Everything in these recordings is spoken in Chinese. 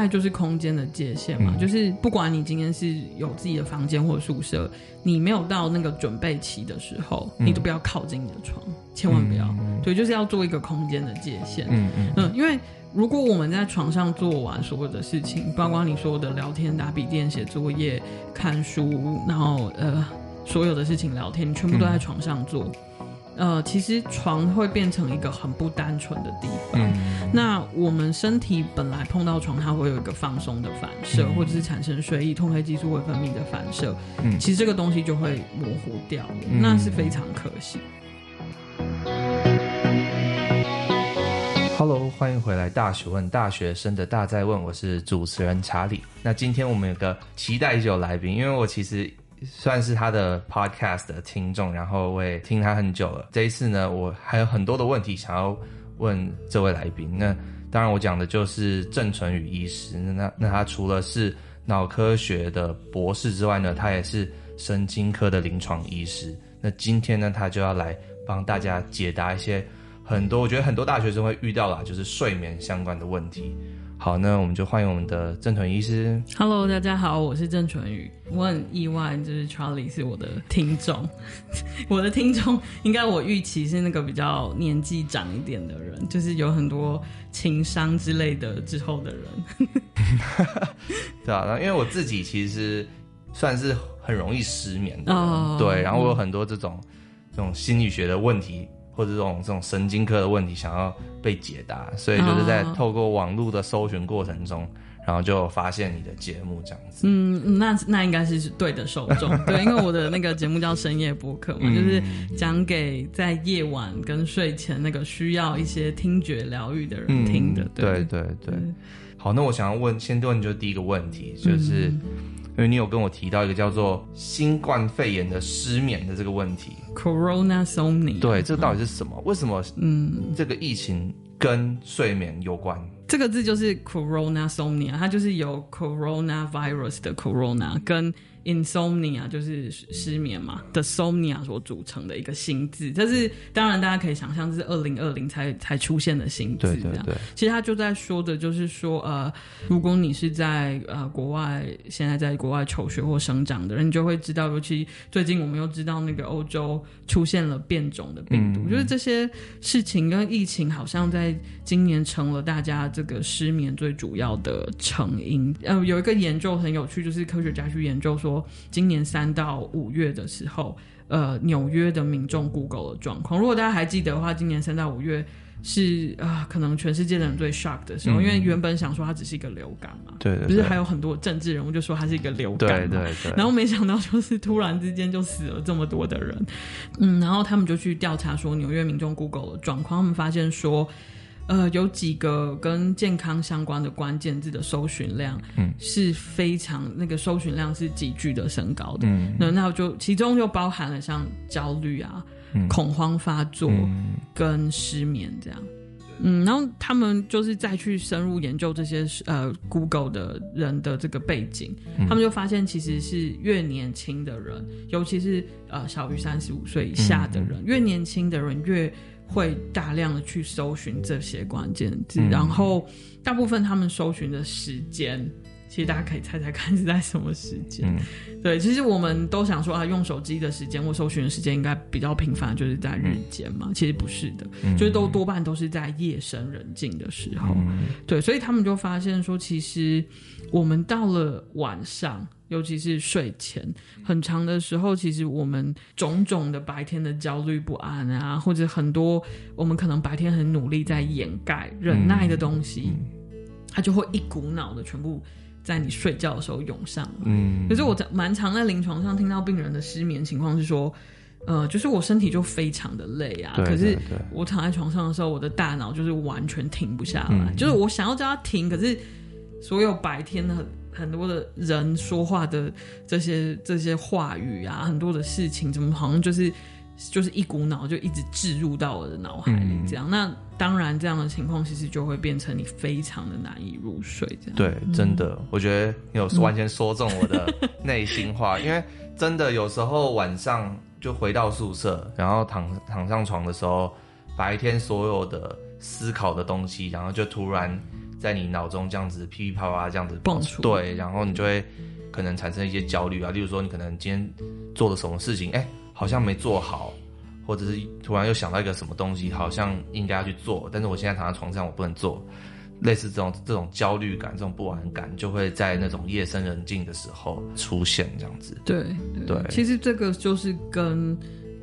再来就是空间的界限嘛，嗯、就是不管你今天是有自己的房间或者宿舍，你没有到那个准备期的时候，嗯、你都不要靠近你的床，千万不要。嗯、对，就是要做一个空间的界限。嗯嗯嗯，因为如果我们在床上做完所有的事情，包括你说的聊天、打笔电、写作业、看书，然后呃所有的事情聊天，你全部都在床上做。嗯呃，其实床会变成一个很不单纯的地方。嗯、那我们身体本来碰到床，它会有一个放松的反射，嗯、或者是产生睡意、褪黑激素会分泌的反射。嗯，其实这个东西就会模糊掉那是非常可惜。Hello，欢迎回来《大学问》，大学生的大在问，我是主持人查理。那今天我们有个期待已久来宾，因为我其实。算是他的 podcast 的听众，然后我也听他很久了。这一次呢，我还有很多的问题想要问这位来宾。那当然，我讲的就是郑淳宇医师。那那他除了是脑科学的博士之外呢，他也是神经科的临床医师。那今天呢，他就要来帮大家解答一些很多我觉得很多大学生会遇到啦，就是睡眠相关的问题。好，那我们就欢迎我们的郑淳予医师。Hello，大家好，我是郑淳宇。我很意外，就是 Charlie 是我的听众。我的听众应该我预期是那个比较年纪长一点的人，就是有很多情商之类的之后的人。对啊，因为我自己其实算是很容易失眠的，oh, 对，然后我有很多这种、嗯、这种心理学的问题。或者这种这种神经科的问题想要被解答，所以就是在透过网络的搜寻过程中，然后就发现你的节目这样子。嗯，那那应该是对的受众，对，因为我的那个节目叫深夜播客嘛，嗯、就是讲给在夜晚跟睡前那个需要一些听觉疗愈的人听的。对对对对。好，那我想要问，先问就第一个问题，就是。嗯因为你有跟我提到一个叫做新冠肺炎的失眠的这个问题，Coronasomnia。对，这个到底是什么？为什么嗯这个疫情跟睡眠有关？这个字就是 Coronasomnia，它就是有 Coronavirus 的 Corona 跟。Insomnia 就是失眠嘛的 Somnia 所组成的一个新字，这是当然大家可以想象，这是二零二零才才出现的新字。这样，对对对，其实他就在说的就是说，呃，如果你是在呃国外，现在在国外求学或生长的人，你就会知道，尤其最近我们又知道那个欧洲出现了变种的病毒，嗯、就是这些事情跟疫情好像在今年成了大家这个失眠最主要的成因。呃，有一个研究很有趣，就是科学家去研究说。说今年三到五月的时候，呃，纽约的民众 Google 的状况，如果大家还记得的话，今年三到五月是啊、呃，可能全世界的人最 shock 的时候，嗯、因为原本想说它只是一个流感嘛，对，对，对，不是还有很多政治人物就说它是一个流感嘛，对对对，然后没想到就是突然之间就死了这么多的人，嗯，然后他们就去调查说纽约民众 Google 的状况，他们发现说。呃，有几个跟健康相关的关键字的搜寻量，嗯，是非常那个搜寻量是急剧的升高的，嗯，那那就其中就包含了像焦虑啊、嗯、恐慌发作跟失眠这样，嗯，然后他们就是再去深入研究这些呃 Google 的人的这个背景，嗯、他们就发现其实是越年轻的人，尤其是呃小于三十五岁以下的人，嗯、越年轻的人越。会大量的去搜寻这些关键字，嗯、然后大部分他们搜寻的时间，其实大家可以猜猜看是在什么时间？嗯、对，其实我们都想说啊，用手机的时间或搜寻的时间应该比较频繁，就是在日间嘛。嗯、其实不是的，嗯、就是都多半都是在夜深人静的时候。嗯、对，所以他们就发现说，其实我们到了晚上。尤其是睡前很长的时候，其实我们种种的白天的焦虑不安啊，或者很多我们可能白天很努力在掩盖、忍耐的东西，嗯、它就会一股脑的全部在你睡觉的时候涌上来。嗯，可是我蛮常在临床上听到病人的失眠情况是说，呃，就是我身体就非常的累啊，对对对，可是我躺在床上的时候，我的大脑就是完全停不下来，嗯、就是我想要叫它停，可是所有白天的。很多的人说话的这些这些话语啊，很多的事情，怎么好像就是就是一股脑就一直置入到我的脑海里，这样。嗯、那当然，这样的情况其实就会变成你非常的难以入睡。这样对，真的，嗯、我觉得你有完全说中我的 内心话，嗯、因为真的有时候晚上就回到宿舍，然后躺躺上床的时候，白天所有的思考的东西，然后就突然。在你脑中这样子噼噼啪啪这样子蹦出，对，然后你就会可能产生一些焦虑啊，例如说你可能今天做了什么事情，哎，好像没做好，或者是突然又想到一个什么东西，好像应该要去做，但是我现在躺在床上，我不能做。类似这种这种焦虑感、这种不安感，就会在那种夜深人静的时候出现，这样子。对对，对，其实这个就是跟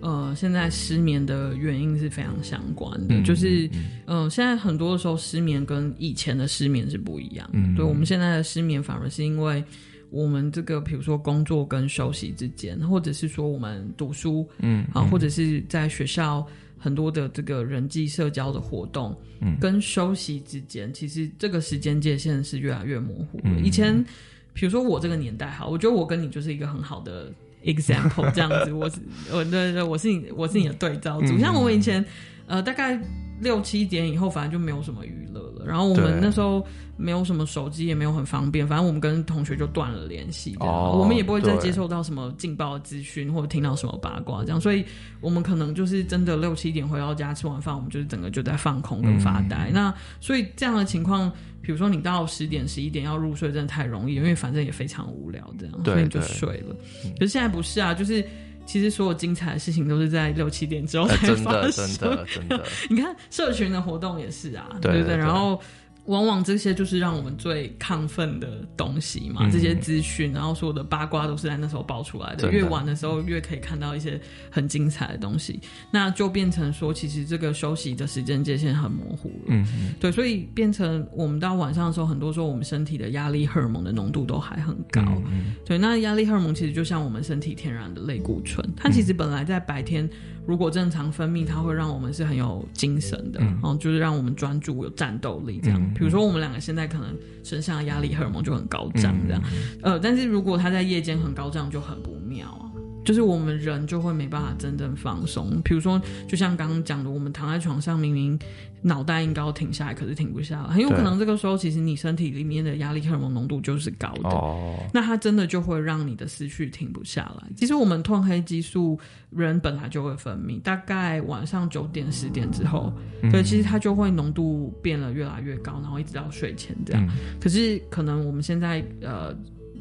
呃现在失眠的原因是非常相关的，嗯、就是嗯、呃，现在很多的时候失眠跟以前的失眠是不一样。嗯，对，我们现在的失眠反而是因为我们这个，比如说工作跟休息之间，或者是说我们读书，嗯，啊，或者是在学校。很多的这个人际社交的活动，嗯，跟休息之间，其实这个时间界限是越来越模糊了。嗯，以前，比如说我这个年代，哈，我觉得我跟你就是一个很好的 example，这样子，我是，我对对，我是你，我是你的对照组。像我们以前，呃，大概。六七点以后，反正就没有什么娱乐了。然后我们那时候没有什么手机，也没有很方便。反正我们跟同学就断了联系，我们也不会再接受到什么劲爆的资讯，或者听到什么八卦这样。所以，我们可能就是真的六七点回到家吃完饭，我们就是整个就在放空跟发呆。嗯、那所以这样的情况，比如说你到十点十一点要入睡，真的太容易，因为反正也非常无聊，这样，所以你就睡了。可是现在不是啊，就是。其实所有精彩的事情都是在六七点之后才发生。真的，真的，真的。你看社群的活动也是啊，对不对？然后。往往这些就是让我们最亢奋的东西嘛，嗯、这些资讯，然后所有的八卦都是在那时候爆出来的。的越晚的时候，越可以看到一些很精彩的东西，那就变成说，其实这个休息的时间界限很模糊了。嗯嗯，对，所以变成我们到晚上的时候，很多时候我们身体的压力荷尔蒙的浓度都还很高。嗯，嗯，对，那压力荷尔蒙其实就像我们身体天然的类固醇，它其实本来在白天。如果正常分泌，它会让我们是很有精神的，嗯，嗯，就是让我们专注、有战斗力这样。嗯、比如说，我们两个现在可能身上的压力荷尔蒙就很高涨这样，嗯、呃，但是如果它在夜间很高涨，就很不妙啊。就是我们人就会没办法真正放松，比如说，就像刚刚讲的，我们躺在床上，明明脑袋应该要停下来，可是停不下来，很有可能这个时候其实你身体里面的压力荷尔蒙浓度就是高的，哦、那它真的就会让你的思绪停不下来。其实我们褪黑激素人本来就会分泌，大概晚上九点十点之后，嗯、对，其实它就会浓度变得越来越高，然后一直到睡前这样。嗯、可是可能我们现在呃。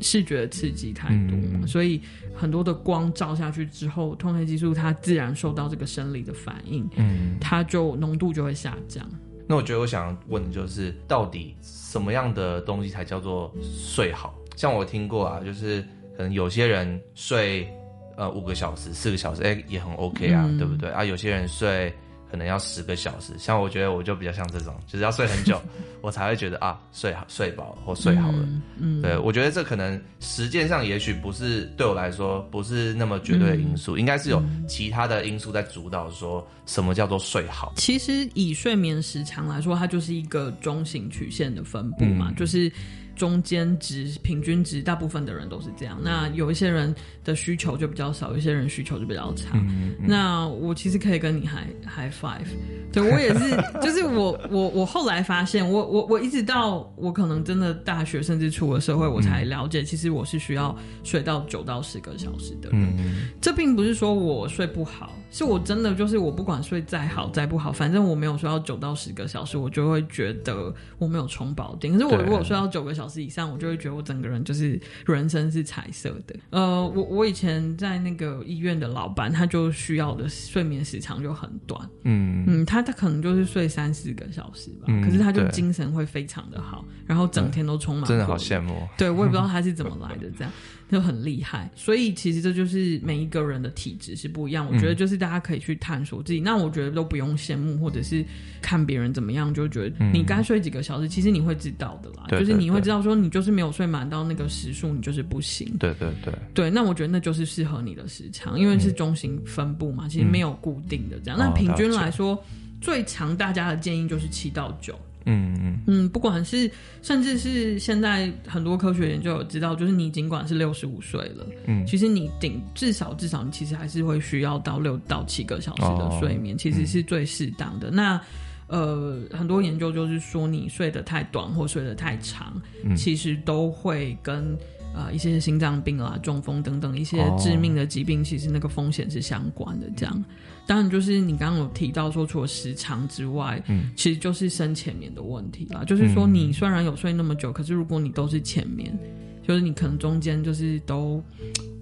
视觉刺激太多嘛，嗯、所以很多的光照下去之后，褪黑激素它自然受到这个生理的反应，嗯，它就浓度就会下降。那我觉得我想问的就是，到底什么样的东西才叫做睡好？像我听过啊，就是可能有些人睡呃五个小时、四个小时，哎、欸、也很 OK 啊，嗯、对不对啊？有些人睡。可能要十个小时，像我觉得我就比较像这种，就是要睡很久，我才会觉得啊，睡好睡饱或睡好了。嗯，嗯对，我觉得这可能时间上也许不是对我来说不是那么绝对的因素，嗯、应该是有其他的因素在主导，说什么叫做睡好。其实以睡眠时长来说，它就是一个中型曲线的分布嘛，嗯、就是。中间值、平均值，大部分的人都是这样。那有一些人的需求就比较少，有些人需求就比较差。嗯嗯、那我其实可以跟你 high high five。对，我也是，就是我我我后来发现，我我我一直到我可能真的大学甚至出了社会，我才了解，其实我是需要睡到九到十个小时的人。嗯、这并不是说我睡不好，是我真的就是我不管睡再好再不好，反正我没有睡到九到十个小时，我就会觉得我没有充饱电。可是我如果睡到九个小时，以上，我就会觉得我整个人就是人生是彩色的。呃，我我以前在那个医院的老板，他就需要的睡眠时长就很短。嗯嗯，他他可能就是睡三四个小时吧，嗯、可是他就精神会非常的好，然后整天都充满、嗯。真的好羡慕。对，我也不知道他是怎么来的，这样就很厉害。所以其实这就是每一个人的体质是不一样。我觉得就是大家可以去探索自己。嗯、那我觉得都不用羡慕，或者是看别人怎么样，就觉得你该睡几个小时，其实你会知道的啦。就是你会知道。说你就是没有睡满到那个时数，你就是不行。对对对，对，那我觉得那就是适合你的时长，因为是中型分布嘛，嗯、其实没有固定的这样。那、嗯、平均来说，哦、最长大家的建议就是七到九。嗯嗯嗯，不管是甚至是现在很多科学研究有知道，就是你尽管是六十五岁了，嗯，其实你顶至少至少你其实还是会需要到六到七个小时的睡眠，哦、其实是最适当的。嗯、那呃，很多研究就是说，你睡得太短或睡得太长，嗯、其实都会跟呃一些心脏病啊、中风等等一些致命的疾病，其实那个风险是相关的。这样，当然就是你刚刚有提到说，除了时长之外，嗯，其实就是深浅眠的问题啦。就是说，你虽然有睡那么久，可是如果你都是浅眠，就是你可能中间就是都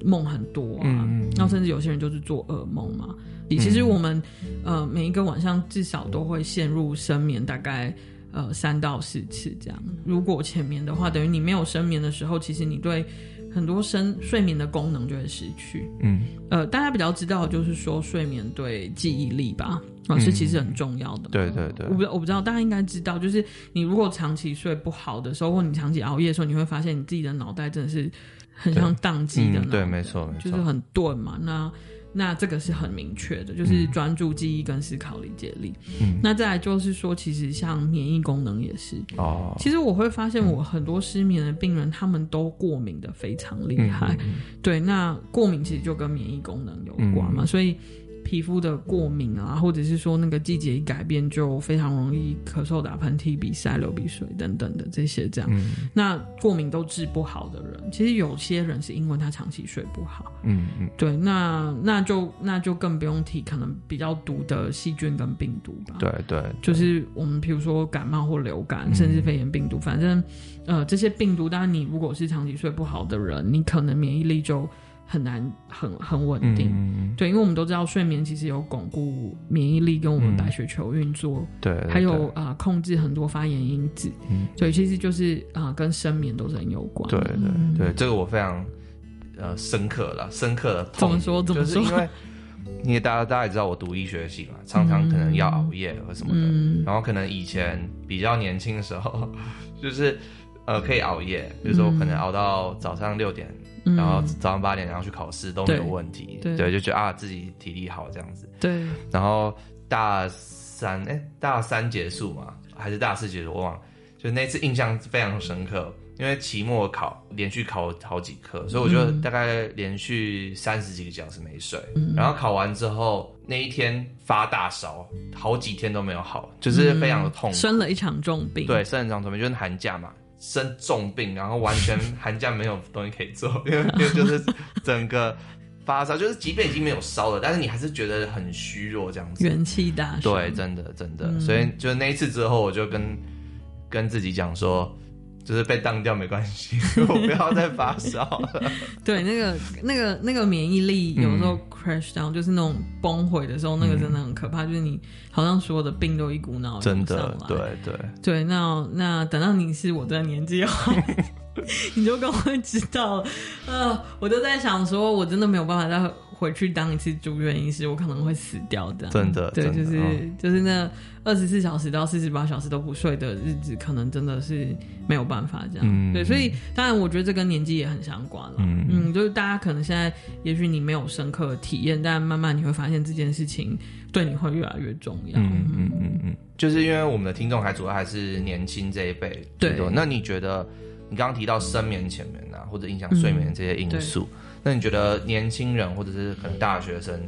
梦很多啊，然后甚至有些人就是做噩梦嘛。其实我们呃每一个晚上至少都会陷入深眠，大概呃三到四次这样。如果浅眠的话，等于你没有深眠的时候，其实你对很多深睡眠的功能就会失去。嗯，呃，大家比较知道就是说睡眠对记忆力吧，啊是其实很重要的。对对对，我不我不知道大家应该知道，就是你如果长期睡不好的时候，或你长期熬夜的时候，你会发现你自己的脑袋真的是很像宕机的，对，没错，没错，就是很钝嘛。那那这个是很明确的，就是专注记忆跟思考理解力。嗯，那再来就是说，其实像免疫功能也是。哦，其实我会发现，我很多失眠的病人，他们都过敏的非常厉害。嗯，对，那过敏其实就跟免疫功能有关嘛，嗯，所以。皮肤的过敏啊，或者是说那个季节一改变，就非常容易咳嗽、打喷嚏、鼻塞、流鼻水等等的这些这样。嗯、那过敏都治不好的人，其实有些人是因为他长期睡不好。嗯嗯，对，那那就那就更不用提可能比较毒的细菌跟病毒吧。对对，就是我们比如说感冒或流感，甚至肺炎病毒，嗯、反正呃这些病毒，当然你如果是长期睡不好的人，你可能免疫力就。很难很很稳定，嗯、对，因为我们都知道睡眠其实有巩固免疫力跟我们白血球运作，嗯、对，对，还有啊、呃、控制很多发炎因子，嗯，所以其实就是啊、呃、跟深眠都是很有关，对对对，这个我非常呃深刻了，深刻的怎么说怎么说？就是因为因为大家大家也知道我读医学系嘛，常常可能要熬夜或什么的，嗯、然后可能以前比较年轻的时候，就是呃可以熬夜，比如说我可能熬到早上六点。然后早上八点，然后去考试都没有问题，对，对，就觉得啊自己体力好这样子。对。然后大三，哎，大三结束嘛，还是大四结束，我忘了。就那次印象非常深刻，因为期末考连续考好几科，所以我就大概连续三十几个小时没睡。嗯。然后考完之后那一天发大烧，好几天都没有好，就是非常的痛苦。生了一场重病。对，生了一场重病，就是寒假嘛。生重病，然后完全寒假没有东西可以做，因为因为 就是整个发烧，就是即便已经没有烧了，但是你还是觉得很虚弱这样子，元气大伤。对，真的真的，嗯、所以就那一次之后，我就跟跟自己讲说。就是被当掉没关系，我不要再发烧了。对，那个、那个、那个免疫力有时候 crash down，、嗯、就是那种崩毁的时候，那个真的很可怕。嗯、就是你好像所有的病都一股脑真的，对对对。那那等到你是我这个年纪后，你就更会知道。呃，我就在想说，我真的没有办法再回去当一次住院医师，我可能会死掉的。真的，对，就是、哦、就是那二十四小时到四十八小时都不睡的日子，可能真的是没有办法这样。嗯、对，所以当然我觉得这跟年纪也很相关了。嗯嗯，就是大家可能现在也许你没有深刻的体验，但慢慢你会发现这件事情对你会越来越重要。嗯嗯嗯嗯，就是因为我们的听众还主要还是年轻这一辈。对，那你觉得你刚刚提到深眠、浅眠啊，或者影响睡眠这些因素？嗯那你觉得年轻人或者是可能大学生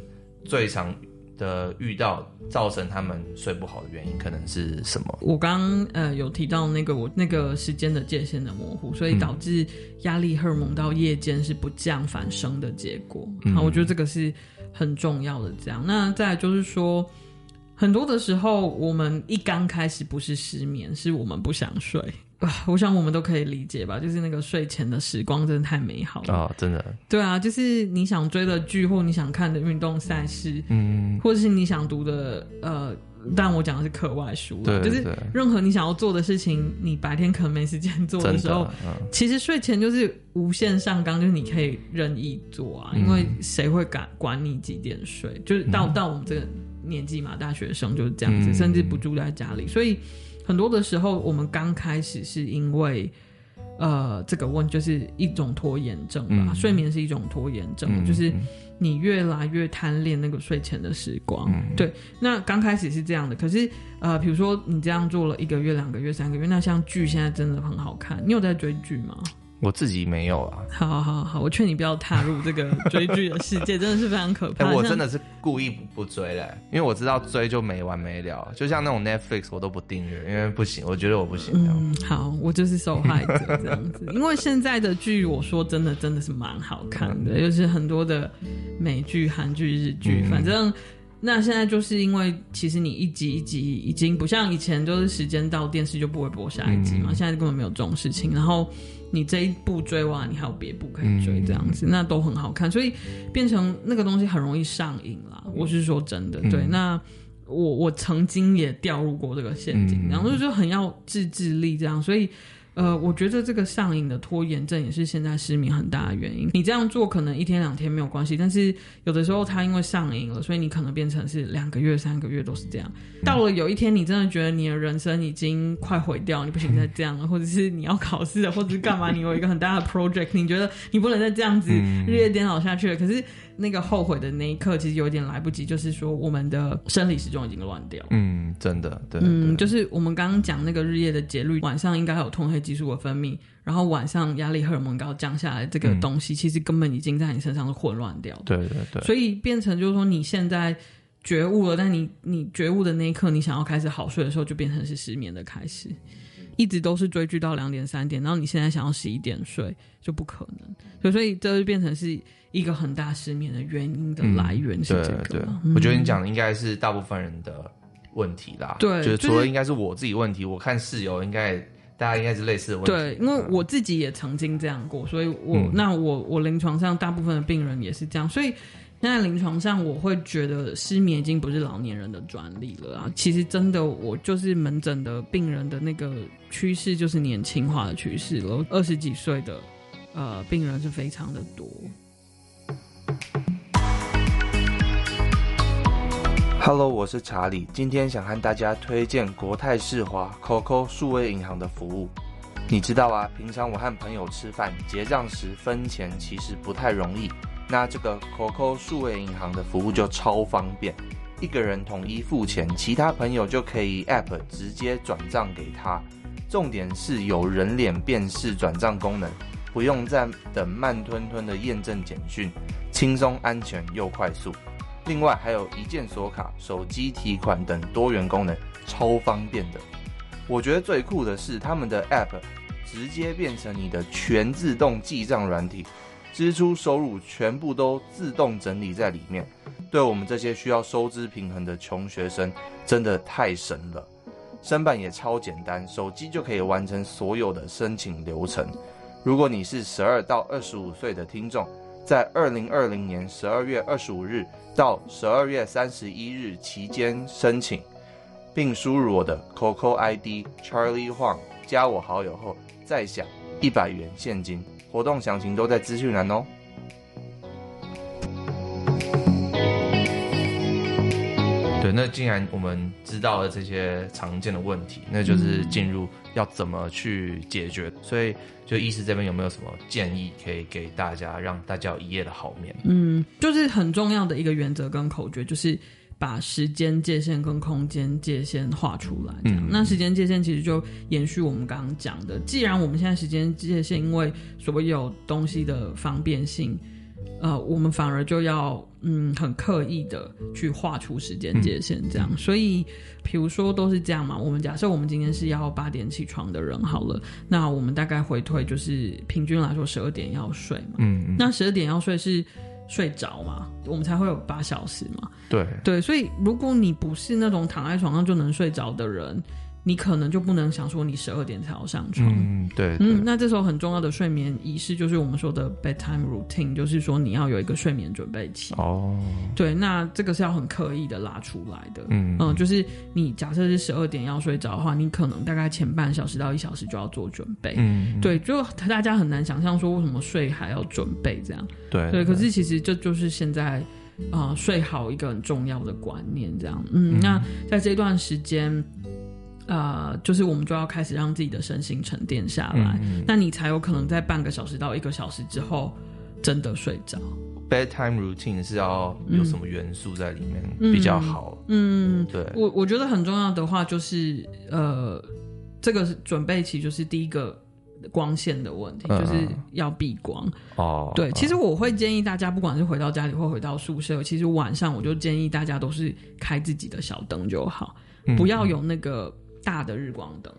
最常的遇到造成他们睡不好的原因可能是什么？我刚刚呃有提到那个我那个时间的界限的模糊，所以导致压力荷尔蒙到夜间是不降反升的结果。好、嗯，我觉得这个是很重要的。这样，那再来就是说，很多的时候我们一刚开始不是失眠，是我们不想睡。啊，我想我们都可以理解吧，就是那个睡前的时光真的太美好了啊、哦！真的，对啊，就是你想追的剧或你想看的运动赛事，嗯，或者是你想读的呃，但我讲的是课外书，对，就是任何你想要做的事情，你白天可能没时间做的时候，嗯、其实睡前就是无限上纲，就是你可以任意做啊，嗯、因为谁会敢管你几点睡？就是到、嗯、到我们这个年纪嘛，大学生就是这样子，嗯、甚至不住在家里，所以。很多的时候，我们刚开始是因为，呃，这个问就是一种拖延症吧。嗯、睡眠是一种拖延症，嗯、就是你越来越贪恋那个睡前的时光。嗯、对，那刚开始是这样的。可是，呃，比如说你这样做了一个月、两个月、三个月，那像剧现在真的很好看。你有在追剧吗？我自己没有啊。好好好，我劝你不要踏入这个追剧的世界，真的是非常可怕。欸、我真的是故意不追嘞，因为我知道追就没完没了。就像那种 Netflix，我都不订阅，因为不行，我觉得我不行。嗯，好，我就是受害者这样子。因为现在的剧，我说真的，真的是蛮好看的，嗯、就是很多的美剧、韩剧、日剧，嗯、反正。那现在就是因为，其实你一集一集已经不像以前，就是时间到电视就不会播下一集嘛。嗯、现在根本没有这种事情。然后你这一部追完，你还有别部可以追，这样子，嗯、那都很好看。所以变成那个东西很容易上瘾啦。我是说真的，对。嗯、那我我曾经也掉入过这个陷阱，然后就很要自制力这样，所以。呃，我觉得这个上瘾的拖延症也是现在失眠很大的原因。你这样做可能一天两天没有关系，但是有的时候它因为上瘾了，所以你可能变成是两个月、三个月都是这样。到了有一天，你真的觉得你的人生已经快毁掉，你不行再这样了，或者是你要考试了，或者是干嘛？你有一个很大的 project，你觉得你不能再这样子日夜颠倒下去了。可是。那个后悔的那一刻，其实有点来不及。就是说，我们的生理时钟已经乱掉。嗯，真的，对。嗯，就是我们刚刚讲那个日夜的节律，晚上应该有褪黑激素的分泌，然后晚上压力荷尔蒙高降下来，这个东西其实根本已经在你身上是混乱掉的。对对对。所以变成就是说，你现在觉悟了，但你你觉悟的那一刻，你想要开始好睡的时候，就变成是失眠的开始。一直都是追剧到两点三点，然后你现在想要十一点睡，就不可能。所以，所以这就变成是。一个很大失眠的原因的来源是这个，对，对，嗯、我觉得你讲的应该是大部分人的问题啦。对，就是除了应该是我自己问题，我看室友应该大家应该是类似的问题。对，因为我自己也曾经这样过，所以我、嗯、那我我临床上大部分的病人也是这样，所以现在临床上我会觉得失眠已经不是老年人的专利了啊。其实真的，我就是门诊的病人的那个趋势就是年轻化的趋势了，二十几岁的呃病人是非常的多。Hello，我是查理，今天想和大家推荐国泰世华 COCO 数位银行的服务。你知道啊，平常我和朋友吃饭结账时分钱其实不太容易，那这个 COCO 数位银行的服务就超方便，一个人统一付钱，其他朋友就可以 App 直接转账给他。重点是有人脸辨识转账功能，不用再等慢吞吞的验证简讯，轻松、安全又快速。另外还有一键锁卡、手机提款等多元功能，超方便的。我觉得最酷的是他们的 App 直接变成你的全自动记账软体，支出收入全部都自动整理在里面。对我们这些需要收支平衡的穷学生，真的太神了。申办也超简单，手机就可以完成所有的申请流程。如果你是十二到二十五岁的听众，在二零二零年十二月二十五日到十二月三十一日期间申请，并输入我的 QQ ID Charlie Huang，加我好友后再享一百元现金。活动详情都在资讯栏哦。对，那既然我们知道了这些常见的问题，那就是进入要怎么去解决。所以，就医师这边有没有什么建议可以给大家，让大家有一夜的好眠？嗯，就是很重要的一个原则跟口诀，就是把时间界限跟空间界限画出来。嗯，那时间界限其实就延续我们刚刚讲的，既然我们现在时间界限因为所有东西的方便性。呃，我们反而就要嗯很刻意的去画出时间界限，这样。嗯、所以，比如说都是这样嘛。我们假设我们今天是要八点起床的人好了，那我们大概回退就是平均来说十二点要睡嘛。嗯嗯。那十二点要睡是睡着嘛？我们才会有八小时嘛。对对，所以如果你不是那种躺在床上就能睡着的人。你可能就不能想说你十二点才要上床，嗯，对，嗯，那这时候很重要的睡眠仪式就是我们说的 bedtime routine，就是说你要有一个睡眠准备期。哦，对，那这个是要很刻意的拉出来的，嗯嗯，就是你假设是十二点要睡着的话，你可能大概前半小时到一小时就要做准备，嗯，对，就大家很难想象说为什么睡还要准备这样，对对，可是其实这就是现在啊、呃、睡好一个很重要的观念，这样，嗯，嗯。那在这段时间。呃，就是我们就要开始让自己的身心沉淀下来，嗯嗯、那你才有可能在半个小时到一个小时之后真的睡着。Bedtime routine 是要有什么元素在里面、嗯、比较好？嗯，对，我我觉得很重要的话就是，呃，这个是准备期，就是第一个光线的问题，嗯、就是要避光。哦，对，其实我会建议大家，不管是回到家里或回到宿舍，其实晚上我就建议大家都是开自己的小灯就好，嗯、不要有那个大的日光灯。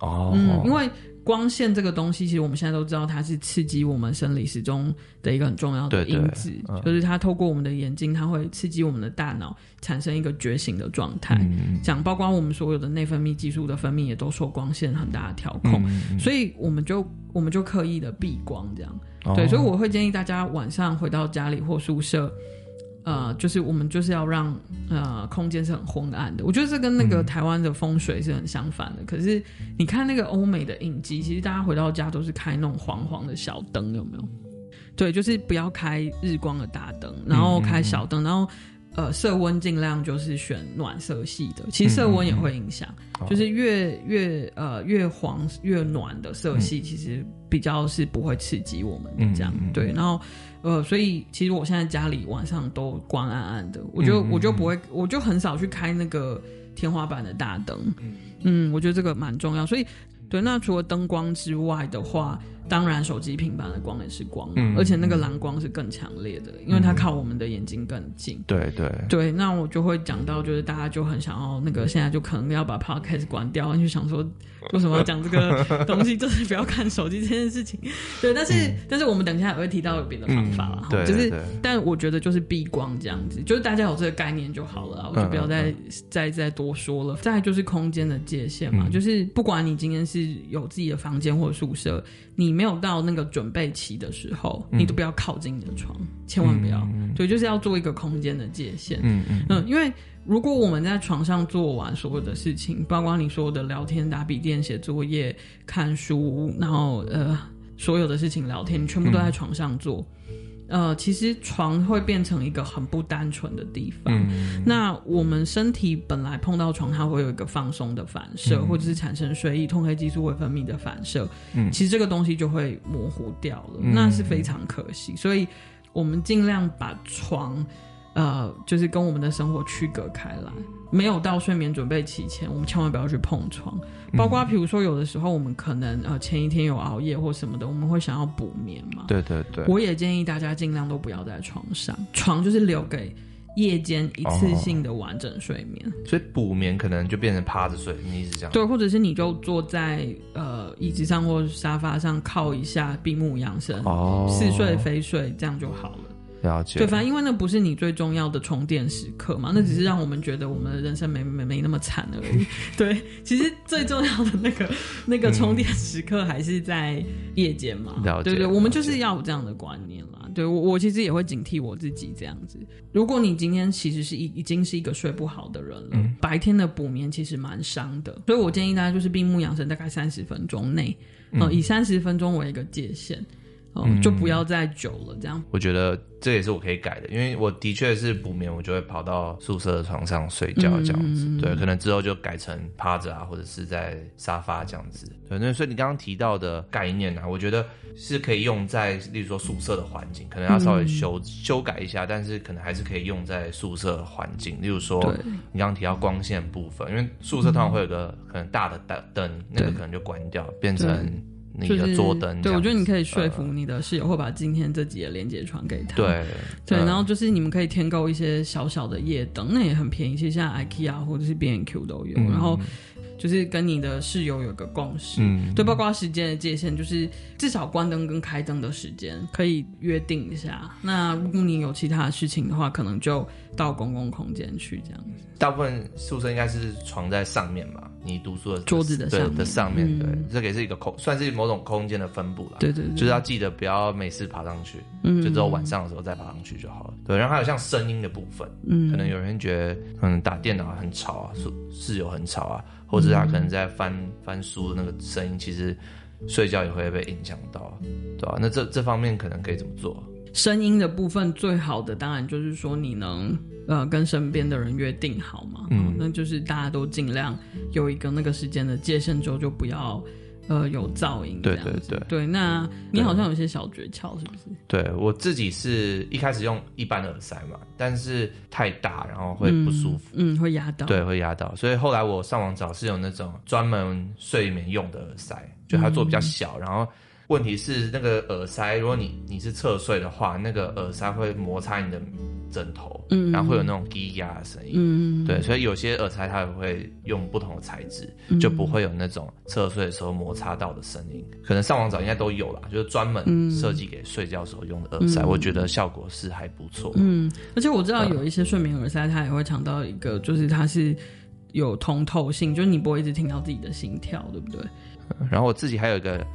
哦，嗯，因为。光线这个东西，其实我们现在都知道，它是刺激我们生理时钟的一个很重要的因子。对对嗯、就是它透过我们的眼睛，它会刺激我们的大脑，产生一个觉醒的状态。讲、嗯、包括我们所有的内分泌激素的分泌，也都受光线很大的调控。嗯、所以我们就我们就刻意的避光，这样。哦、对，所以我会建议大家晚上回到家里或宿舍。呃，就是我们就是要让呃空间是很昏暗的，我觉得这跟那个台湾的风水是很相反的。嗯、可是你看那个欧美的影集，其实大家回到家都是开那种黄黄的小灯，有没有？对，就是不要开日光的大灯，然后开小灯，嗯嗯嗯然后。呃，色温尽量就是选暖色系的，其实色温也会影响，嗯嗯嗯就是越越呃越黄越暖的色系，其实比较是不会刺激我们的这样。嗯嗯嗯对，然后呃，所以其实我现在家里晚上都光暗暗的，我就我就不会，我就很少去开那个天花板的大灯。嗯，我觉得这个蛮重要。所以对，那除了灯光之外的话。当然，手机、平板的光也是光，嗯、而且那个蓝光是更强烈的，因为它靠我们的眼睛更近。对对对，那我就会讲到，就是大家就很想要那个，现在就可能要把 Podcast 关掉，就想说为什么要讲这个东西，就是不要看手机这件事情。对，但是、嗯、但是我们等一下也会提到有别的方法了，嗯、就是，但我觉得就是避光这样子，就是大家有这个概念就好了，我就不要再、嗯、再再多说了。再就是空间的界限嘛，嗯、就是不管你今天是有自己的房间或者宿舍，你。没有到那个准备期的时候，你都不要靠近你的床，嗯、千万不要。嗯、对，就是要做一个空间的界限。嗯嗯嗯，因为如果我们在床上做完所有的事情，包括你所有的聊天、打笔电、写作业、看书，然后呃，所有的事情聊天，你全部都在床上做。嗯呃，其实床会变成一个很不单纯的地方。嗯、那我们身体本来碰到床，它会有一个放松的反射，嗯、或者是产生睡意、褪黑激素会分泌的反射。嗯，其实这个东西就会模糊掉了，嗯、那是非常可惜。所以我们尽量把床，呃，就是跟我们的生活区隔开来。没有到睡眠准备期前，我们千万不要去碰床。包括比如说，有的时候我们可能呃前一天有熬夜或什么的，我们会想要补眠嘛。对对对。我也建议大家尽量都不要在床上，床就是留给夜间一次性的完整睡眠。哦、所以补眠可能就变成趴着睡，你一直这样。对，或者是你就坐在呃椅子上或沙发上靠一下，闭目养神，哦，似睡非睡，这样就好了。了解。对，反正因为那不是你最重要的充电时刻嘛，那只是让我们觉得我们的人生没没没那么惨而已。对，其实最重要的那个那个充电时刻还是在夜间嘛。了解。对对，我们就是要有这样的观念啦。对，我我其实也会警惕我自己这样子。如果你今天其实是已已经是一个睡不好的人了，嗯、白天的补眠其实蛮伤的，所以我建议大家就是闭目养神，大概三十分钟内，嗯、呃，以三十分钟为一个界限。嗯、就不要再久了，这样。我觉得这也是我可以改的，因为我的确是不眠，我就会跑到宿舍的床上睡觉这样子。嗯、对，可能之后就改成趴着啊，或者是在沙发这样子。对，那所以你刚刚提到的概念呢、啊，我觉得是可以用在，例如说宿舍的环境，可能要稍微修、嗯、修改一下，但是可能还是可以用在宿舍环境。例如说，你刚刚提到光线部分，因为宿舍通常会有个可能大的灯，灯那个可能就关掉，对变成。你的桌灯，对，我觉得你可以说服你的室友，会把今天这集的链接传给他。对，对，然后就是你们可以添购一些小小的夜灯，那也很便宜，其实现在 IKEA 或者是 B&Q 都有。然后就是跟你的室友有个共识，嗯对，包括时间的界限，就是至少关灯跟开灯的时间可以约定一下。那如果你有其他的事情的话，可能就到公共空间去这样子。大部分宿舍应该是床在上面嘛。你读书的桌子的上的上面，对，这也是一个空，算是某种空间的分布了。对对，就是要记得不要每次爬上去，嗯，就只有晚上的时候再爬上去就好了。对，然后还有像声音的部分，嗯，可能有人觉得，嗯，打电脑很吵啊，室室友很吵啊，或者他可能在翻翻书的那个声音，其实睡觉也会被影响到，对吧？那这这方面可能可以怎么做？声音的部分最好的当然就是说你能。呃，跟身边的人约定好嘛，嗯，那就是大家都尽量有一个那个时间的界限，之后就不要呃有噪音。对对对对，那你好像有些小诀窍，是不是？对，我自己是一开始用一般的耳塞嘛，但是太大，然后会不舒服，嗯，嗯，会压到，对，会压到，所以后来我上网找是有那种专门睡眠用的耳塞，就它做比较小，嗯、然后。问题是那个耳塞，如果你你是侧睡的话，那个耳塞会摩擦你的枕头，嗯，然后会有那种低压的声音，嗯，对，所以有些耳塞它也会用不同的材质，嗯，就不会有那种侧睡的时候摩擦到的声音。可能上网找应该都有啦，就是专门设计给睡觉时候用的耳塞，嗯，我觉得效果是还不错。嗯，而且我知道有一些睡眠耳塞，它也会强调一个，就是它是有通透性，就是你不会一直听到自己的心跳，对不对？然后我自己还有一个。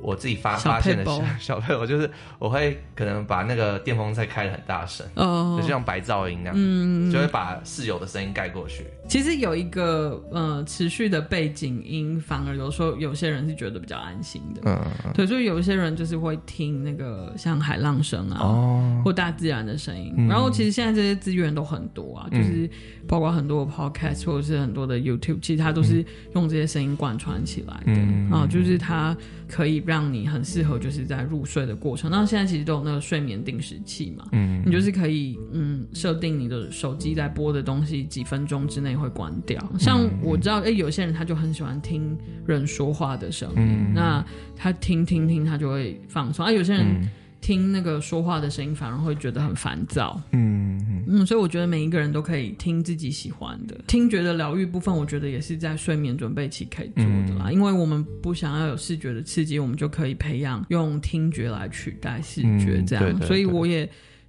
我自己发发现的小 小配，我就是我会可能把那个电风扇开的很大声，哦，就像白噪音那样，嗯，就会把室友的声音盖过去。其实有一个呃持续的背景音，反而有时候有些人是觉得比较安心的，嗯，对，所以有一些人就是会听那个像海浪声啊，哦，或大自然的声音。嗯、然后其实现在这些资源都很多啊，就是包括很多的 podcast 或者是很多的 YouTube，其实它都是用这些声音贯穿起来的，嗯、啊，就是它。可以让你很适合，就是在入睡的过程。那现在其实都有那个睡眠定时器嘛，嗯，你就是可以嗯设定你的手机在播的东西几分钟之内会关掉。像我知道，哎、欸，有些人他就很喜欢听人说话的声音，嗯，那他听听听他就会放松。啊，有些人。嗯听那个说话的声音，反而会觉得很烦躁。嗯嗯，嗯，所以我觉得每一个人都可以听自己喜欢的听觉的疗愈部分。我觉得也是在睡眠准备期可以做的啦，嗯、因为我们不想要有视觉的刺激，我们就可以培养用听觉来取代视觉，这样。嗯、对对对，所以我也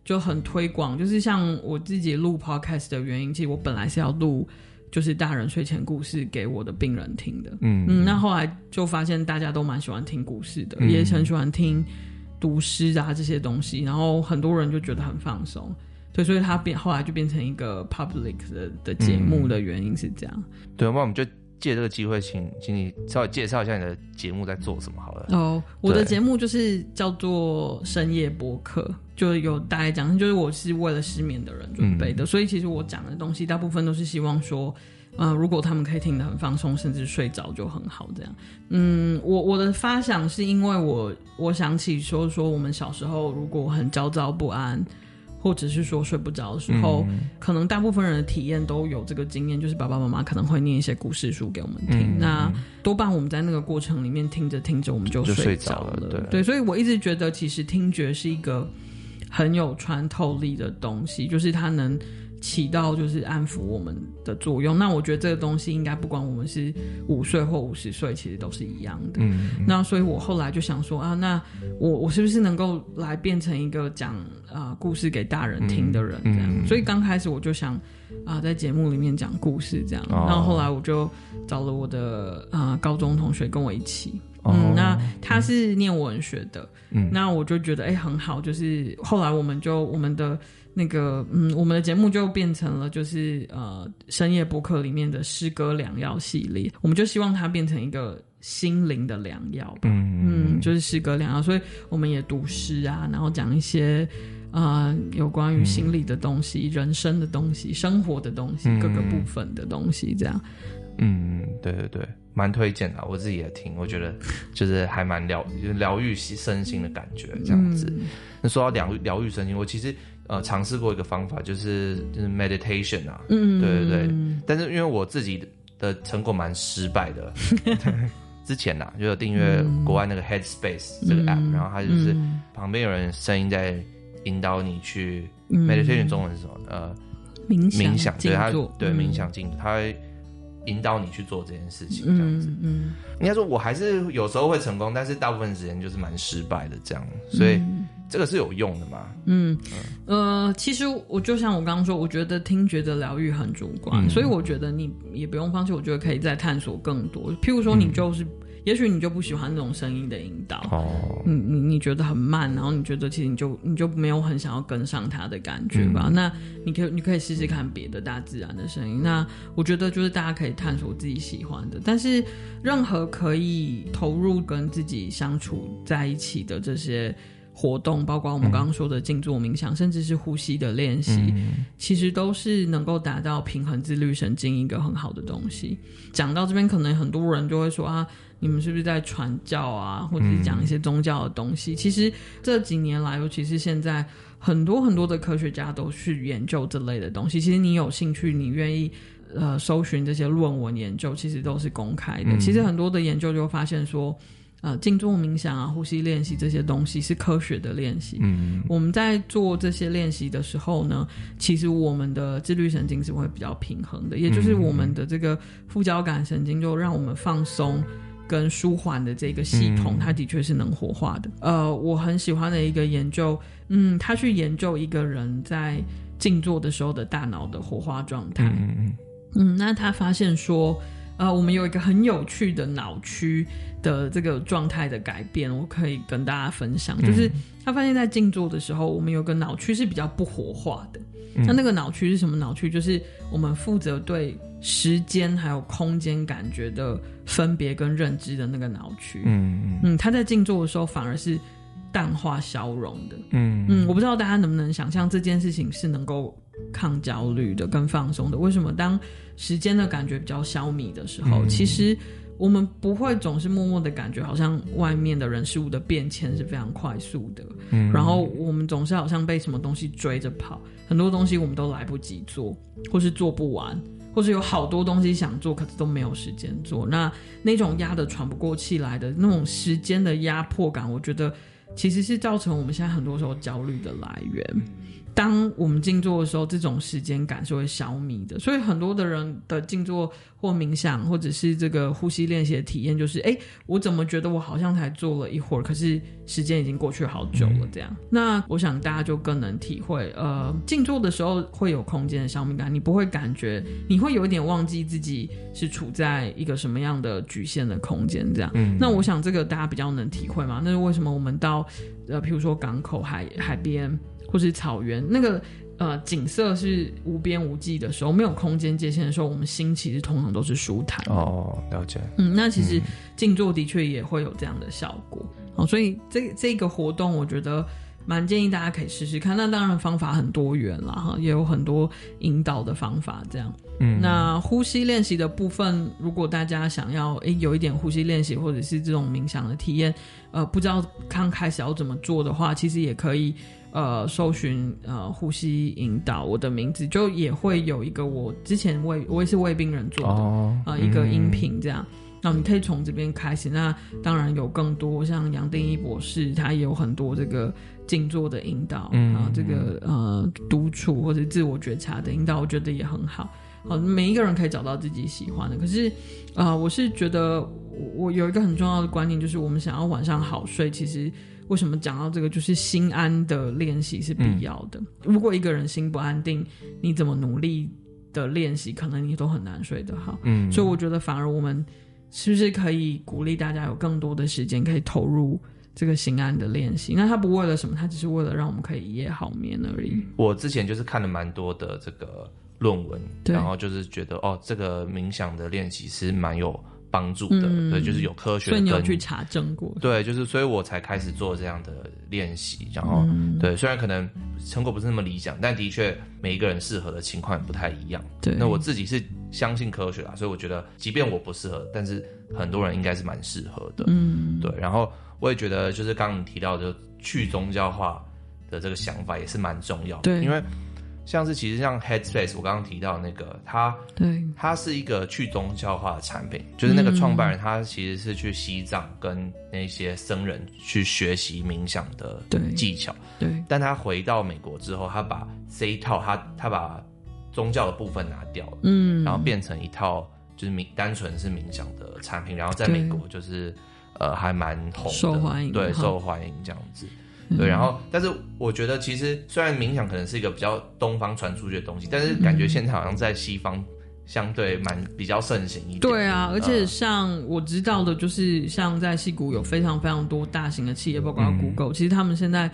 就很推广，就是像我自己录 podcast 的原因，其实我本来是要录就是大人睡前故事给我的病人听的。嗯嗯，那后来就发现大家都蛮喜欢听故事的，嗯、也很喜欢听。读诗啊这些东西，然后很多人就觉得很放松，对，所以他变后来就变成一个 public 的的节目的原因是这样。嗯、对，那我们就借这个机会请，请请你稍微介绍一下你的节目在做什么好了。哦，我的节目就是叫做深夜播客，就有大概讲，就是我是为了失眠的人准备的，嗯、所以其实我讲的东西大部分都是希望说。嗯、呃，如果他们可以听得很放松，甚至睡着就很好。这样，嗯，我我的发想是因为我我想起说说我们小时候如果很焦躁不安，或者是说睡不着的时候，嗯、可能大部分人的体验都有这个经验，就是爸爸妈妈可能会念一些故事书给我们听。嗯、那多半我们在那个过程里面听着听着，我们就睡着了。了对，对，所以我一直觉得其实听觉是一个很有穿透力的东西，就是它能。起到就是安抚我们的作用。那我觉得这个东西应该不管我们是五岁或五十岁，其实都是一样的。嗯，那所以我后来就想说啊，那我我是不是能够来变成一个讲啊、呃、故事给大人听的人这样？嗯嗯、所以刚开始我就想啊、呃，在节目里面讲故事这样。然后后来我就找了我的啊、呃、高中同学跟我一起。嗯，那他是念文学的。嗯，那我就觉得哎、欸、很好，就是后来我们就我们的。那个嗯，我们的节目就变成了就是呃深夜博客里面的诗歌良药系列，我们就希望它变成一个心灵的良药吧，嗯嗯，就是诗歌良药，所以我们也读诗啊，然后讲一些呃有关于心理的东西、嗯、人生的东西、生活的东西、嗯、各个部分的东西，这样。嗯，对对对，蛮推荐的，我自己也听，我觉得就是还蛮疗疗愈身心的感觉这样子。嗯、那说到疗疗愈身心，我其实。呃，尝试过一个方法，就是就是 meditation 啊，嗯，对对对，但是因为我自己的成果蛮失败的，之前呐、啊、就有订阅国外那个 Headspace 这个 app，、嗯、然后它就是旁边有人声音在引导你去、嗯、meditation 中文是什么？呃，冥想，冥想，对它对冥想静，它会引导你去做这件事情，这样子，嗯，嗯应该说我还是有时候会成功，但是大部分时间就是蛮失败的这样，所以。嗯这个是有用的嘛？嗯，呃，其实我就像我刚刚说，我觉得听觉的疗愈很主观，嗯、所以我觉得你也不用放弃。我觉得可以再探索更多。譬如说，你就是，嗯、也许你就不喜欢那种声音的引导，哦，你你你觉得很慢，然后你觉得其实你就你就没有很想要跟上它的感觉吧？嗯、那你可以你可以试试看别的大自然的声音。那我觉得就是大家可以探索自己喜欢的，但是任何可以投入跟自己相处在一起的这些。活动，包括我们刚刚说的静坐冥想，嗯、甚至是呼吸的练习，嗯、其实都是能够达到平衡自律神经一个很好的东西。讲到这边，可能很多人就会说啊，你们是不是在传教啊，或者是讲一些宗教的东西？嗯、其实这几年来，尤其是现在，很多很多的科学家都去研究这类的东西。其实你有兴趣，你愿意呃搜寻这些论文研究，其实都是公开的。嗯、其实很多的研究就发现说。呃，静坐冥想啊，呼吸练习这些东西是科学的练习。嗯，我们在做这些练习的时候呢，其实我们的自律神经是会比较平衡的，也就是我们的这个副交感神经，就让我们放松跟舒缓的这个系统，它的确是能活化的。呃，我很喜欢的一个研究，嗯，他去研究一个人在静坐的时候的大脑的活化状态。嗯嗯，那他发现说。呃，我们有一个很有趣的脑区的这个状态的改变，我可以跟大家分享。就是他发现，在静坐的时候，我们有个脑区是比较不活化的。那那个脑区是什么脑区？就是我们负责对时间还有空间感觉的分别跟认知的那个脑区。嗯嗯，他在静坐的时候反而是淡化消融的。嗯嗯，我不知道大家能不能想象这件事情是能够抗焦虑的、跟放松的。为什么当？时间的感觉比较消弭的时候，嗯、其实我们不会总是默默的感觉，好像外面的人事物的变迁是非常快速的。嗯，然后我们总是好像被什么东西追着跑，很多东西我们都来不及做，或是做不完，或是有好多东西想做，可是都没有时间做。那那种压得喘不过气来的那种时间的压迫感，我觉得其实是造成我们现在很多时候焦虑的来源。当我们静坐的时候，这种时间感是会消弭的，所以很多的人的静坐或冥想，或者是这个呼吸练习的体验，就是，哎，我怎么觉得我好像才坐了一会儿，可是时间已经过去好久了，这样。嗯、那我想大家就更能体会，呃，静坐的时候会有空间的消弭感，你不会感觉，你会有一点忘记自己是处在一个什么样的局限的空间，这样。嗯、那我想这个大家比较能体会嘛？那是为什么我们到，呃，譬如说港口海海边。或是草原，那个呃景色是无边无际的时候，没有空间界限的时候，我们心其实通常都是舒坦。哦，了解。嗯，那其实静坐的确也会有这样的效果。哦，所以这这个活动，我觉得蛮建议大家可以试试看。那当然方法很多元啦，哈，也有很多引导的方法。这样，嗯，那呼吸练习的部分，如果大家想要诶有一点呼吸练习或者是这种冥想的体验，呃，不知道刚开始要怎么做的话，其实也可以。呃，搜寻呃呼吸引导，我的名字就也会有一个我之前为我也是为病人做的啊、哦呃、一个音频这样，那、嗯、你可以从这边开始。那当然有更多像杨定一博士，他也有很多这个静坐的引导、嗯、啊，这个呃独处或者自我觉察的引导，我觉得也很好。好，每一个人可以找到自己喜欢的。可是啊、呃，我是觉得我有一个很重要的观念，就是我们想要晚上好睡，其实。为什么讲到这个？就是心安的练习是必要的。嗯、如果一个人心不安定，你怎么努力的练习，可能你都很难睡得好。嗯，所以我觉得反而我们是不是可以鼓励大家有更多的时间可以投入这个心安的练习？那他不为了什么？他只是为了让我们可以一夜好眠而已。我之前就是看了蛮多的这个论文，然后就是觉得哦，这个冥想的练习是蛮有。帮助的，嗯、对，就是有科学的，所以你有去查证过？对，就是，所以我才开始做这样的练习。然后，嗯、对，虽然可能成果不是那么理想，但的确每一个人适合的情况不太一样。对，那我自己是相信科学啦，所以我觉得，即便我不适合，但是很多人应该是蛮适合的。嗯，对。然后我也觉得，就是刚刚你提到的，就去宗教化的这个想法也是蛮重要的。对，因为。像是其实像 Headspace，我刚刚提到那个，它对，它是一个去宗教化的产品，就是那个创办人他其实是去西藏跟那些僧人去学习冥想的技巧，对，对，但他回到美国之后，他把这一套他他把宗教的部分拿掉了，嗯，然后变成一套就是冥单纯是冥想的产品，然后在美国就是呃还蛮红的，受欢迎，对，受欢迎这样子。对，然后，但是我觉得，其实虽然冥想可能是一个比较东方传出去的东西，但是感觉现在好像在西方相对蛮比较盛行一点。对啊，而且像我知道的，就是像在西谷有非常非常多大型的企业，包括 Google，、嗯、其实他们现在，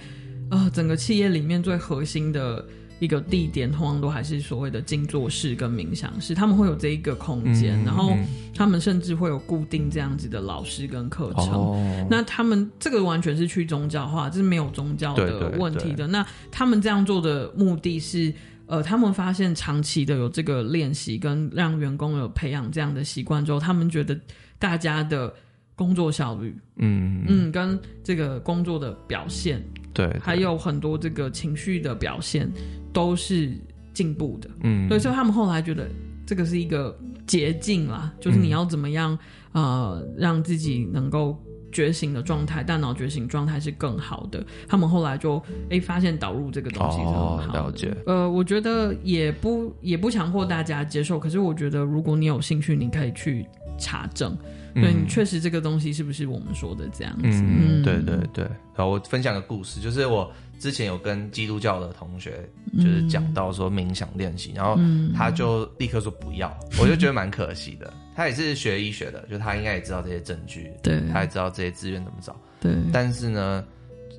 呃，整个企业里面最核心的一个地点，通常都还是所谓的静坐室跟冥想室，他们会有这一个空间，嗯、然后他们甚至会有固定这样子的老师跟课程。哦、那他们这个完全是去宗教化，这是没有宗教的问题的。对对对，那他们这样做的目的是，呃，他们发现长期的有这个练习跟让员工有培养这样的习惯之后，他们觉得大家的工作效率，嗯嗯，跟这个工作的表现。对，对，还有很多这个情绪的表现都是进步的，嗯，对，所以他们后来觉得这个是一个捷径啦，就是你要怎么样、嗯、呃让自己能够觉醒的状态，大脑觉醒状态是更好的。他们后来就哎发现导入这个东西是很好的，哦、了解。呃，我觉得也不也不强迫大家接受，可是我觉得如果你有兴趣，你可以去查证。对，你确实这个东西是不是我们说的这样子？嗯，对对对。好，我分享个故事，就是我之前有跟基督教的同学，就是讲到说冥想练习，然后他就立刻说不要，我就觉得蛮可惜的。他也是学医学的，就他应该也知道这些证据，对，他也知道这些资源怎么找，对。但是呢，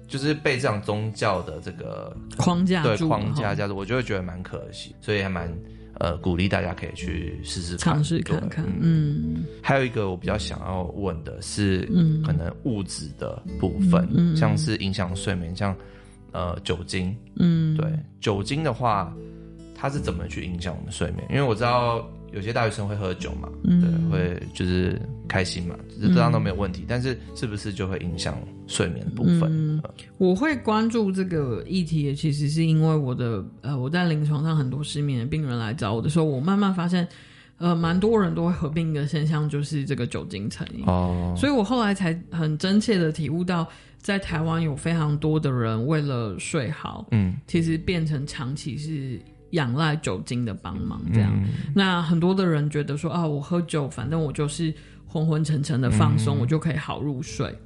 就是被这样宗教的这个框架对框架架住，我就会觉得蛮可惜，所以还蛮。呃，鼓励大家可以去试试尝试看看。嗯，还有一个我比较想要问的是，嗯，可能物质的部分，嗯，像是影响睡眠，像呃酒精，嗯，对，酒精的话，它是怎么去影响我们睡眠？因为我知道。有些大学生会喝酒嘛，嗯、对，会就是开心嘛，这这样都没有问题。嗯、但是是不是就会影响睡眠的部分？嗯、我会关注这个议题，其实是因为我的呃，我在临床上很多失眠的病人来找我的时候，我慢慢发现，呃，蛮多人都会合并一个现象，就是这个酒精成瘾。哦，所以我后来才很真切的体悟到，在台湾有非常多的人为了睡好，嗯，其实变成长期是。仰赖酒精的帮忙，这样，嗯、那很多的人觉得说啊，我喝酒，反正我就是昏昏沉沉的放松，嗯、我就可以好入睡。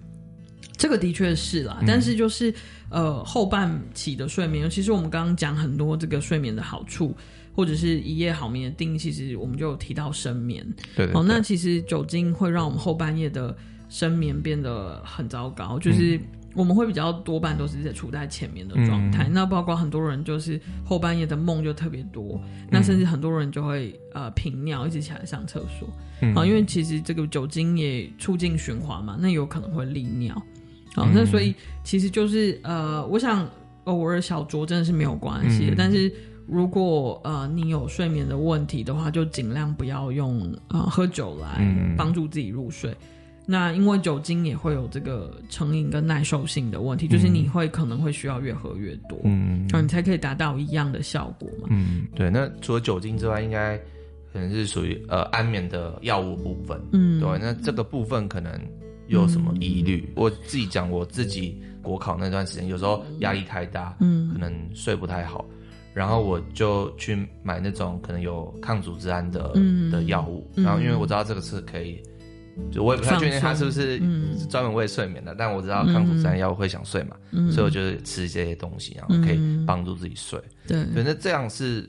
这个的确是啦，嗯、但是就是呃后半期的睡眠，其实我们刚刚讲很多这个睡眠的好处，或者是一夜好眠的定义，其实我们就有提到深眠。对，对，对，哦，那其实酒精会让我们后半夜的深眠变得很糟糕，就是。嗯我们会比较多半都是在处在浅眠的状态，嗯、那包括很多人就是后半夜的梦就特别多，嗯、那甚至很多人就会呃频尿，一直起来上厕所，嗯、啊，因为其实这个酒精也促进循环嘛，那有可能会利尿，好、啊，那所以其实就是呃，我想偶尔小酌真的是没有关系的，嗯、但是如果呃你有睡眠的问题的话，就尽量不要用呃喝酒来帮助自己入睡。那因为酒精也会有这个成瘾跟耐受性的问题，嗯、就是你会可能会需要越喝越多，嗯，你才可以达到一样的效果嘛。嗯，对。那除了酒精之外，应该可能是属于呃安眠的药物部分，嗯，对。那这个部分可能有什么疑虑？嗯、我自己讲，我自己国考那段时间，有时候压力太大，嗯，可能睡不太好，然后我就去买那种可能有抗组织胺的、嗯、的药物，然后因为我知道这个是可以。就我也不太确定他是不是专门为睡眠的，嗯、但我知道抗组织胺药物会想睡嘛，嗯、所以我就吃这些东西，然后可以帮助自己睡。对，对，那这样是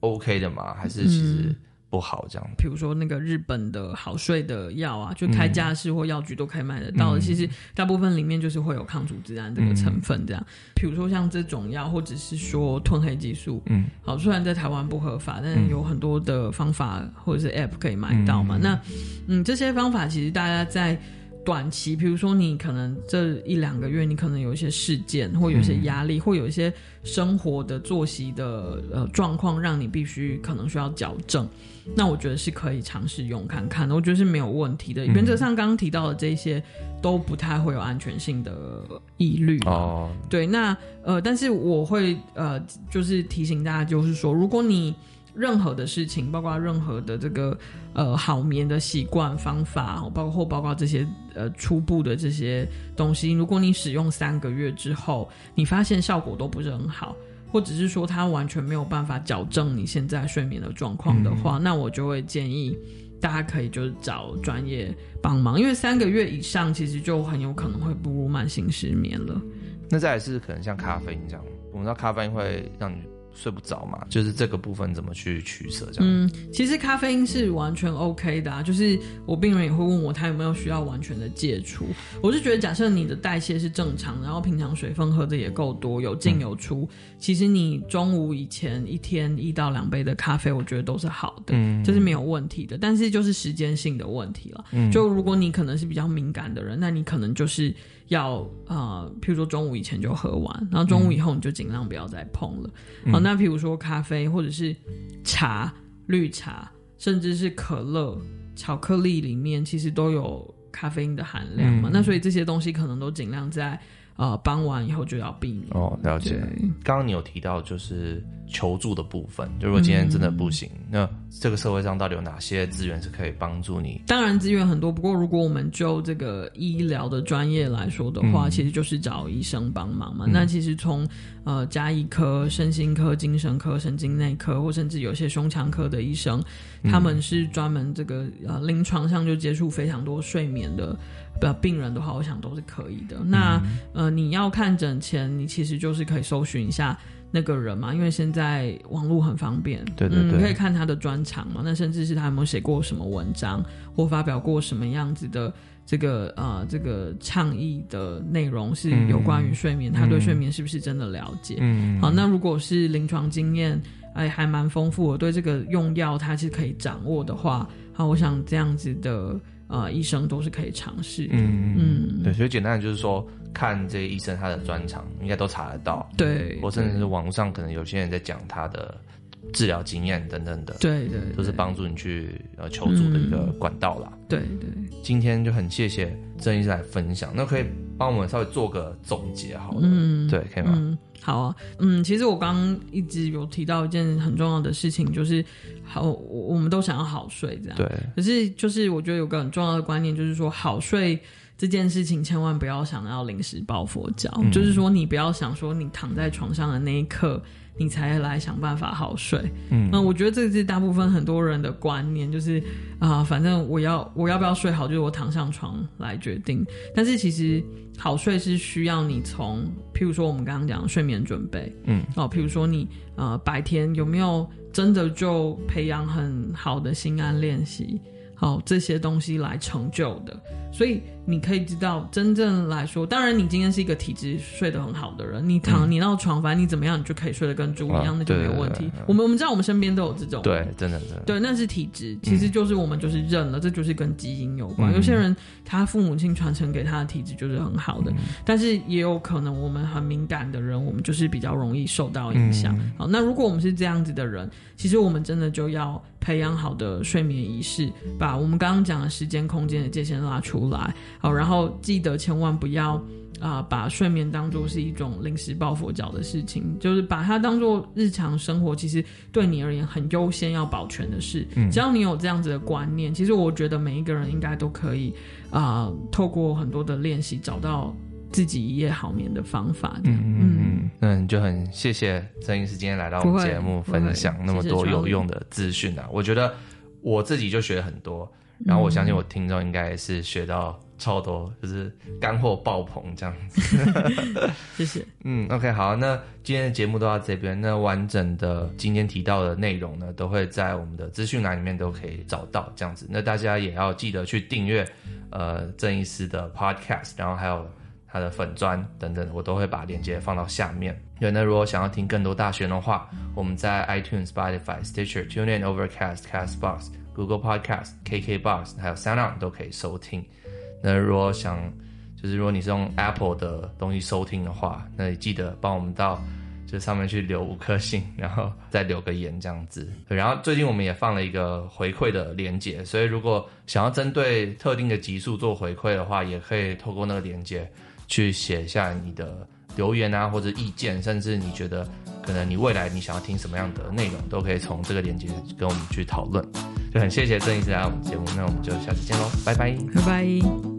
OK 的吗？还是其实？不好，这样。比如说那个日本的好睡的药啊，就开架式或药局都可以买得到的。嗯、其实大部分里面就是会有抗组织胺这个成分，这样。比、嗯、如说像这种药，或者是说褪黑激素，嗯，好，虽然在台湾不合法，但有很多的方法或者是 App 可以买到嘛。嗯、那嗯，这些方法其实大家在。短期，比如说你可能这一两个月，你可能有一些事件，或有一些压力，嗯、或有一些生活的作息的呃状况，让你必须可能需要矫正。那我觉得是可以尝试用看看的，我觉得是没有问题的。原则上，刚刚提到的这些都不太会有安全性的疑虑。哦，对，那呃，但是我会呃，就是提醒大家，就是说，如果你任何的事情，包括任何的这个呃好眠的习惯方法，包括或包括这些呃初步的这些东西，如果你使用三个月之后，你发现效果都不是很好，或者是说它完全没有办法矫正你现在睡眠的状况的话，嗯、那我就会建议大家可以就是找专业帮忙，因为三个月以上其实就很有可能会步入慢性失眠了。那再来是可能像咖啡因这样，我们知道咖啡因会让你。睡不着嘛，就是这个部分怎么去取舍？这样，嗯，其实咖啡因是完全 OK 的啊，就是我病人也会问我他有没有需要完全的戒除，我是觉得假设你的代谢是正常，然后平常水分喝的也够多，有进有出，嗯，其实你中午以前一天一到两杯的咖啡，我觉得都是好的，嗯，这是没有问题的，但是就是时间性的问题了，嗯，就如果你可能是比较敏感的人，那你可能就是。要呃，譬如说中午以前就喝完，然后中午以后你就尽量不要再碰了。嗯、好，那譬如说咖啡或者是茶、绿茶，甚至是可乐、巧克力里面，其实都有咖啡因的含量嘛。嗯、那所以这些东西可能都尽量在呃傍晚以后就要避免。哦，了解。刚刚你有提到就是。求助的部分，就如果今天真的不行，嗯、那这个社会上到底有哪些资源是可以帮助你？当然资源很多，不过如果我们就这个医疗的专业来说的话，嗯、其实就是找医生帮忙嘛。嗯、那其实从呃加医科、身心科、精神科、神经内科，或甚至有些胸腔科的医生，嗯、他们是专门这个呃临床上就接触非常多睡眠的的病人的话，我想都是可以的。那、嗯、呃你要看诊前，你其实就是可以搜寻一下。那个人嘛，因为现在网络很方便，对对对，你、嗯、可以看他的专长嘛。那甚至是他有没有写过什么文章，或发表过什么样子的这个呃这个倡议的内容是有关于睡眠，嗯、他对睡眠是不是真的了解？嗯，好，那如果是临床经验哎还蛮丰富的，对这个用药他是可以掌握的话，好，我想这样子的呃医生都是可以尝试的。嗯嗯，对，所以简单的就是说。看这些医生他的专长，应该都查得到。对，或甚至是网络上可能有些人在讲他的治疗经验等等的。对，对对，都是帮助你去呃求助的一个管道啦。对对，今天就很谢谢郑医生来分享，那可以帮我们稍微做个总结好了。嗯，对，可以吗？嗯，好啊。嗯，其实我刚刚一直有提到一件很重要的事情，就是好，我们都想要好睡，这样。对。可是就是我觉得有个很重要的观念，就是说好睡。这件事情千万不要想要临时抱佛脚，嗯、就是说你不要想说你躺在床上的那一刻，你才来想办法好睡。嗯，那我觉得这是大部分很多人的观念，就是啊、呃，反正我要我要不要睡好，就是我躺上床来决定。但是其实好睡是需要你从，譬如说我们刚刚讲的睡眠准备，嗯，哦，譬如说你呃白天有没有真的就培养很好的心安练习，好这些东西来成就的，所以。你可以知道，真正来说，当然你今天是一个体质睡得很好的人，你躺你到床，反正你怎么样，你就可以睡得跟猪一样，啊、那就没有问题。我们我们知道我们身边都有这种，对，真的真的，对，那是体质，其实就是我们就是认了，嗯、这就是跟基因有关。有些人他父母亲传承给他的体质就是很好的，嗯、但是也有可能我们很敏感的人，我们就是比较容易受到影响。嗯、好，那如果我们是这样子的人，其实我们真的就要培养好的睡眠仪式，把我们刚刚讲的时间空间的界限拉出来，好，然后。记得千万不要啊、呃，把睡眠当做是一种临时抱佛脚的事情，就是把它当做日常生活，其实对你而言很优先要保全的事。嗯，只要你有这样子的观念，其实我觉得每一个人应该都可以啊、呃，透过很多的练习，找到自己一夜好眠的方法。嗯嗯嗯，那你就很谢谢曾医师今天来到我们节目分享那么多有用的资讯啊！我觉得我自己就学了很多，然后我相信我听众应该也是学到。超多，就是干货爆棚这样子。谢谢。嗯，OK，好，那今天的节目都到这边。那完整的今天提到的内容呢，都会在我们的资讯栏里面都可以找到这样子。那大家也要记得去订阅呃郑医师的 Podcast，然后还有他的粉专等等，我都会把链接放到下面。对，那如果想要听更多大学的话，我们在 iTunes、Spotify、Stitcher、TuneIn、Overcast、Castbox、Google Podcast、KKBox 还有 SoundOn 都可以收听。那如果想，就是如果你是用 Apple 的东西收听的话，那你记得帮我们到就上面去留五颗星，然后再留个言这样子。然后最近我们也放了一个回馈的连接，所以如果想要针对特定的集数做回馈的话，也可以透过那个连接去写下你的留言啊，或者意见，甚至你觉得可能你未来你想要听什么样的内容，都可以从这个连接跟我们去讨论。就很谢谢郑医师来我们节目，那我们就下次见喽，拜拜，拜拜。